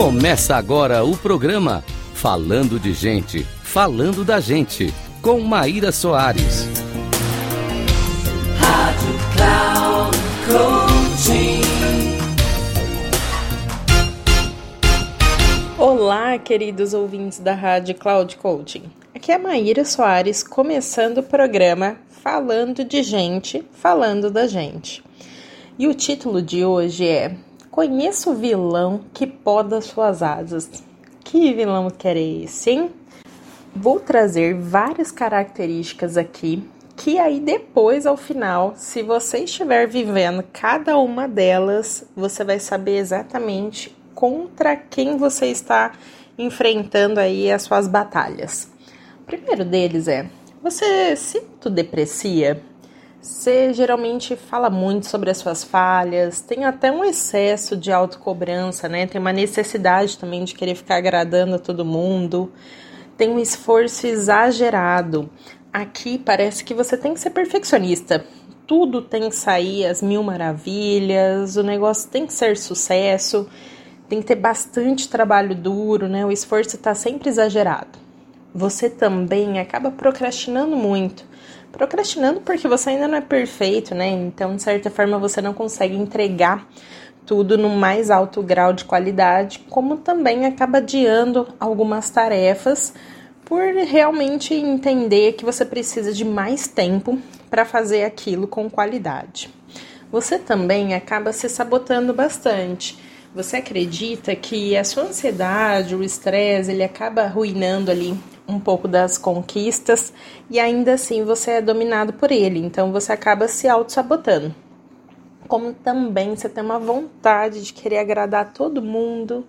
Começa agora o programa Falando de Gente, Falando da Gente, com Maíra Soares. Rádio Cloud Coaching. Olá, queridos ouvintes da Rádio Cloud Coaching. Aqui é Maíra Soares, começando o programa Falando de Gente, Falando da Gente. E o título de hoje é Conheça o vilão que poda suas asas. Que vilão que esse, hein? Vou trazer várias características aqui que aí depois, ao final, se você estiver vivendo cada uma delas, você vai saber exatamente contra quem você está enfrentando aí as suas batalhas. O primeiro deles é: você se autodeprecia? Você geralmente fala muito sobre as suas falhas, tem até um excesso de autocobrança, né? Tem uma necessidade também de querer ficar agradando a todo mundo, tem um esforço exagerado. Aqui parece que você tem que ser perfeccionista. Tudo tem que sair às mil maravilhas, o negócio tem que ser sucesso, tem que ter bastante trabalho duro, né? O esforço está sempre exagerado. Você também acaba procrastinando muito procrastinando porque você ainda não é perfeito, né? Então, de certa forma, você não consegue entregar tudo no mais alto grau de qualidade, como também acaba adiando algumas tarefas por realmente entender que você precisa de mais tempo para fazer aquilo com qualidade. Você também acaba se sabotando bastante. Você acredita que a sua ansiedade, o estresse, ele acaba arruinando ali um pouco das conquistas e ainda assim você é dominado por ele, então você acaba se auto-sabotando. Como também você tem uma vontade de querer agradar todo mundo,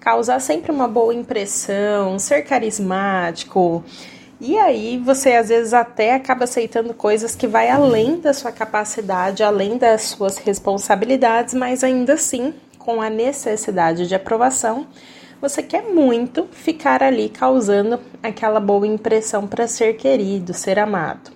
causar sempre uma boa impressão, ser carismático. E aí você às vezes até acaba aceitando coisas que vai além da sua capacidade, além das suas responsabilidades, mas ainda assim com a necessidade de aprovação você quer muito ficar ali causando aquela boa impressão para ser querido, ser amado.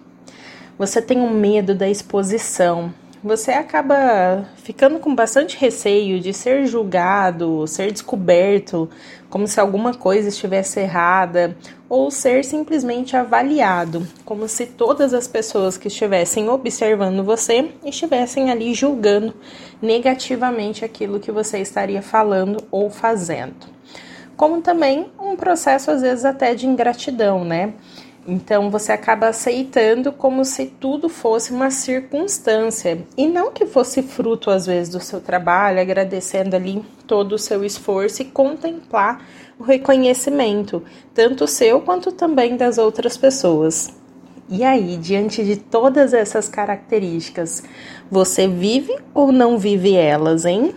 Você tem um medo da exposição. Você acaba ficando com bastante receio de ser julgado, ser descoberto, como se alguma coisa estivesse errada, ou ser simplesmente avaliado, como se todas as pessoas que estivessem observando você estivessem ali julgando negativamente aquilo que você estaria falando ou fazendo como também um processo às vezes até de ingratidão, né? Então você acaba aceitando como se tudo fosse uma circunstância e não que fosse fruto às vezes do seu trabalho, agradecendo ali todo o seu esforço e contemplar o reconhecimento, tanto seu quanto também das outras pessoas. E aí, diante de todas essas características, você vive ou não vive elas, hein?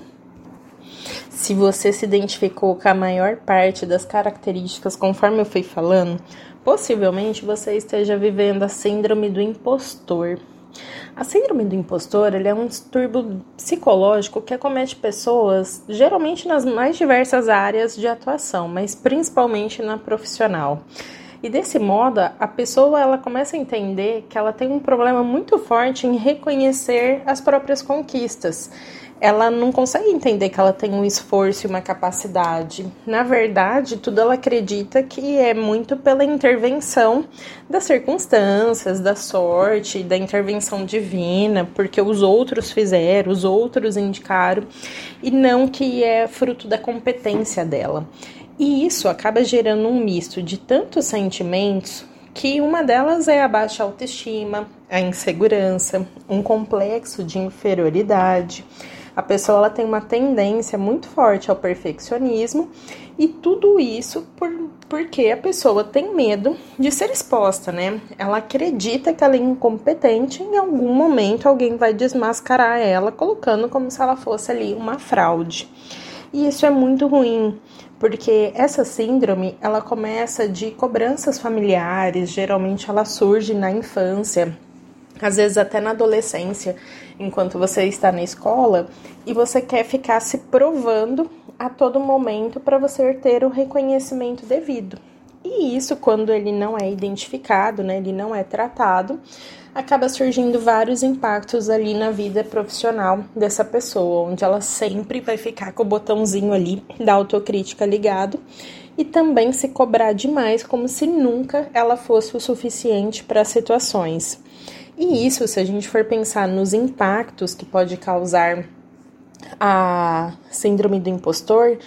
Se você se identificou com a maior parte das características conforme eu fui falando, possivelmente você esteja vivendo a síndrome do impostor. A síndrome do impostor é um distúrbio psicológico que acomete pessoas geralmente nas mais diversas áreas de atuação, mas principalmente na profissional. E desse modo, a pessoa ela começa a entender que ela tem um problema muito forte em reconhecer as próprias conquistas ela não consegue entender que ela tem um esforço e uma capacidade. Na verdade, tudo ela acredita que é muito pela intervenção das circunstâncias, da sorte, da intervenção divina, porque os outros fizeram, os outros indicaram, e não que é fruto da competência dela. E isso acaba gerando um misto de tantos sentimentos que uma delas é a baixa autoestima, a insegurança, um complexo de inferioridade a pessoa ela tem uma tendência muito forte ao perfeccionismo e tudo isso por, porque a pessoa tem medo de ser exposta, né? Ela acredita que ela é incompetente e em algum momento alguém vai desmascarar ela, colocando como se ela fosse ali uma fraude. E isso é muito ruim, porque essa síndrome, ela começa de cobranças familiares, geralmente ela surge na infância, às vezes até na adolescência, enquanto você está na escola, e você quer ficar se provando a todo momento para você ter o reconhecimento devido. E isso, quando ele não é identificado, né, ele não é tratado, acaba surgindo vários impactos ali na vida profissional dessa pessoa, onde ela sempre vai ficar com o botãozinho ali da autocrítica ligado e também se cobrar demais, como se nunca ela fosse o suficiente para situações. E isso, se a gente for pensar nos impactos que pode causar a síndrome do impostor,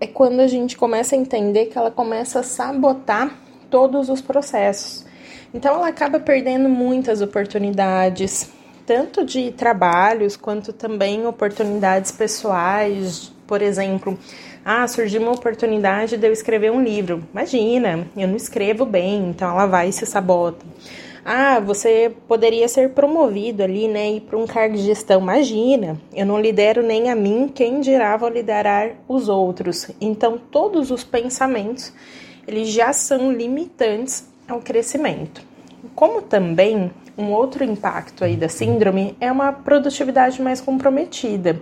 é quando a gente começa a entender que ela começa a sabotar todos os processos. Então ela acaba perdendo muitas oportunidades, tanto de trabalhos quanto também oportunidades pessoais, por exemplo, ah, surgiu uma oportunidade de eu escrever um livro. Imagina, eu não escrevo bem, então ela vai e se sabota. Ah, você poderia ser promovido ali, né, ir para um cargo de gestão. Imagina, eu não lidero nem a mim, quem dirá vou liderar os outros. Então, todos os pensamentos, eles já são limitantes ao crescimento. Como também um outro impacto aí da síndrome é uma produtividade mais comprometida.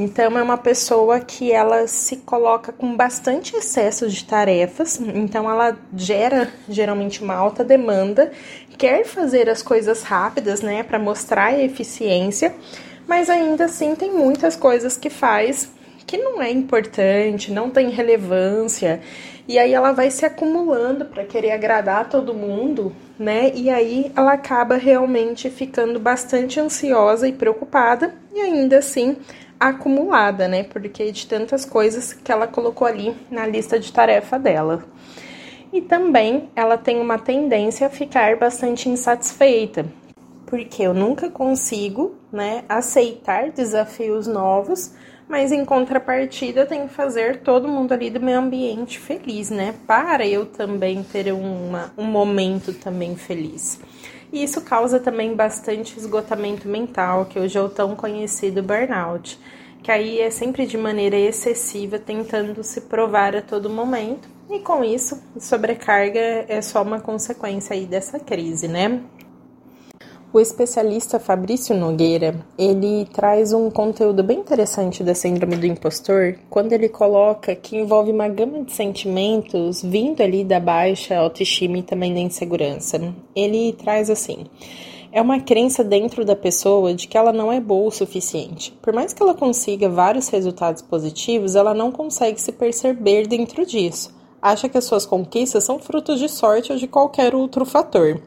Então é uma pessoa que ela se coloca com bastante excesso de tarefas, então ela gera geralmente uma alta demanda, quer fazer as coisas rápidas, né, para mostrar a eficiência, mas ainda assim tem muitas coisas que faz que não é importante, não tem relevância, e aí ela vai se acumulando para querer agradar todo mundo, né? E aí ela acaba realmente ficando bastante ansiosa e preocupada, e ainda assim acumulada, né? Porque de tantas coisas que ela colocou ali na lista de tarefa dela. E também ela tem uma tendência a ficar bastante insatisfeita, porque eu nunca consigo, né, aceitar desafios novos, mas em contrapartida tenho que fazer todo mundo ali do meu ambiente feliz, né? Para eu também ter uma, um momento também feliz. E isso causa também bastante esgotamento mental, que hoje é o tão conhecido burnout, que aí é sempre de maneira excessiva, tentando se provar a todo momento. E com isso, sobrecarga é só uma consequência aí dessa crise, né? O especialista Fabrício Nogueira, ele traz um conteúdo bem interessante da síndrome do impostor, quando ele coloca que envolve uma gama de sentimentos vindo ali da baixa autoestima e também da insegurança. Ele traz assim: é uma crença dentro da pessoa de que ela não é boa o suficiente. Por mais que ela consiga vários resultados positivos, ela não consegue se perceber dentro disso. Acha que as suas conquistas são frutos de sorte ou de qualquer outro fator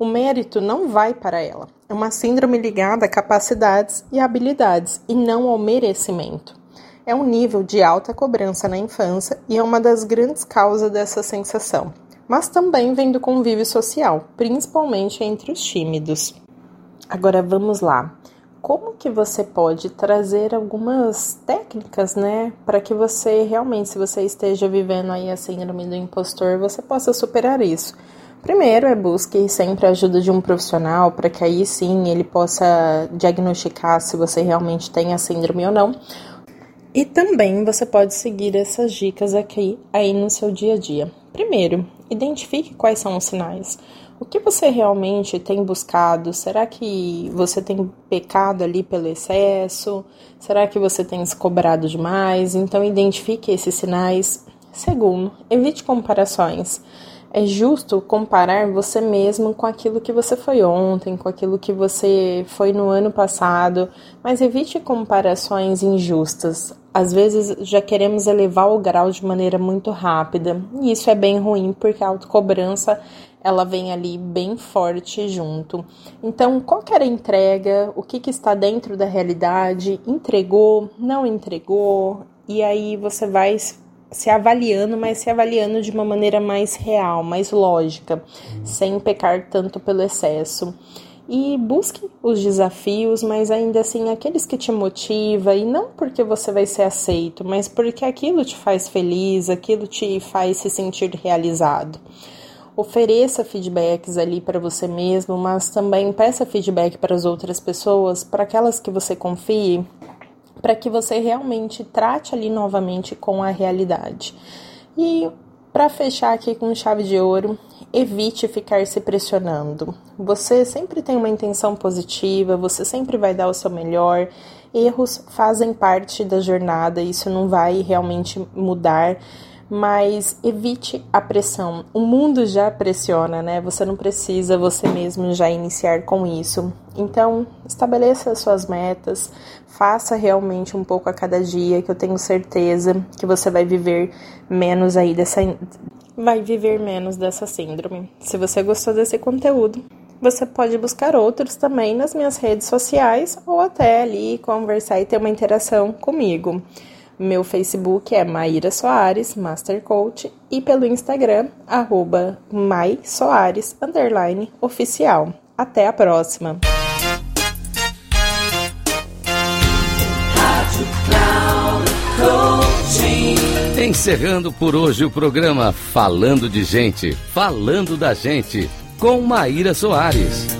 o mérito não vai para ela. É uma síndrome ligada a capacidades e habilidades e não ao merecimento. É um nível de alta cobrança na infância e é uma das grandes causas dessa sensação, mas também vem do convívio social, principalmente entre os tímidos. Agora vamos lá. Como que você pode trazer algumas técnicas, né, para que você realmente, se você esteja vivendo aí a síndrome do impostor, você possa superar isso? Primeiro é busque sempre a ajuda de um profissional para que aí sim ele possa diagnosticar se você realmente tem a síndrome ou não. E também você pode seguir essas dicas aqui aí no seu dia a dia. Primeiro, identifique quais são os sinais. O que você realmente tem buscado? Será que você tem pecado ali pelo excesso? Será que você tem se cobrado demais? Então identifique esses sinais. Segundo, evite comparações. É justo comparar você mesmo com aquilo que você foi ontem, com aquilo que você foi no ano passado, mas evite comparações injustas. Às vezes já queremos elevar o grau de maneira muito rápida, e isso é bem ruim porque a autocobrança ela vem ali bem forte junto. Então, qual era a entrega? O que, que está dentro da realidade? Entregou? Não entregou? E aí você vai se avaliando, mas se avaliando de uma maneira mais real, mais lógica, sem pecar tanto pelo excesso. E busque os desafios, mas ainda assim aqueles que te motiva e não porque você vai ser aceito, mas porque aquilo te faz feliz, aquilo te faz se sentir realizado. Ofereça feedbacks ali para você mesmo, mas também peça feedback para as outras pessoas, para aquelas que você confie, para que você realmente trate ali novamente com a realidade. E para fechar aqui com chave de ouro, evite ficar se pressionando. Você sempre tem uma intenção positiva, você sempre vai dar o seu melhor. Erros fazem parte da jornada, isso não vai realmente mudar, mas evite a pressão. O mundo já pressiona, né? Você não precisa você mesmo já iniciar com isso. Então, estabeleça suas metas, faça realmente um pouco a cada dia, que eu tenho certeza que você vai viver menos aí dessa vai viver menos dessa síndrome. Se você gostou desse conteúdo, você pode buscar outros também nas minhas redes sociais ou até ali conversar e ter uma interação comigo. Meu Facebook é Maíra Soares, Master Coach, e pelo Instagram, arroba Mai Soares, underline, oficial. Até a próxima! Encerrando por hoje o programa Falando de Gente, Falando da Gente, com Maíra Soares.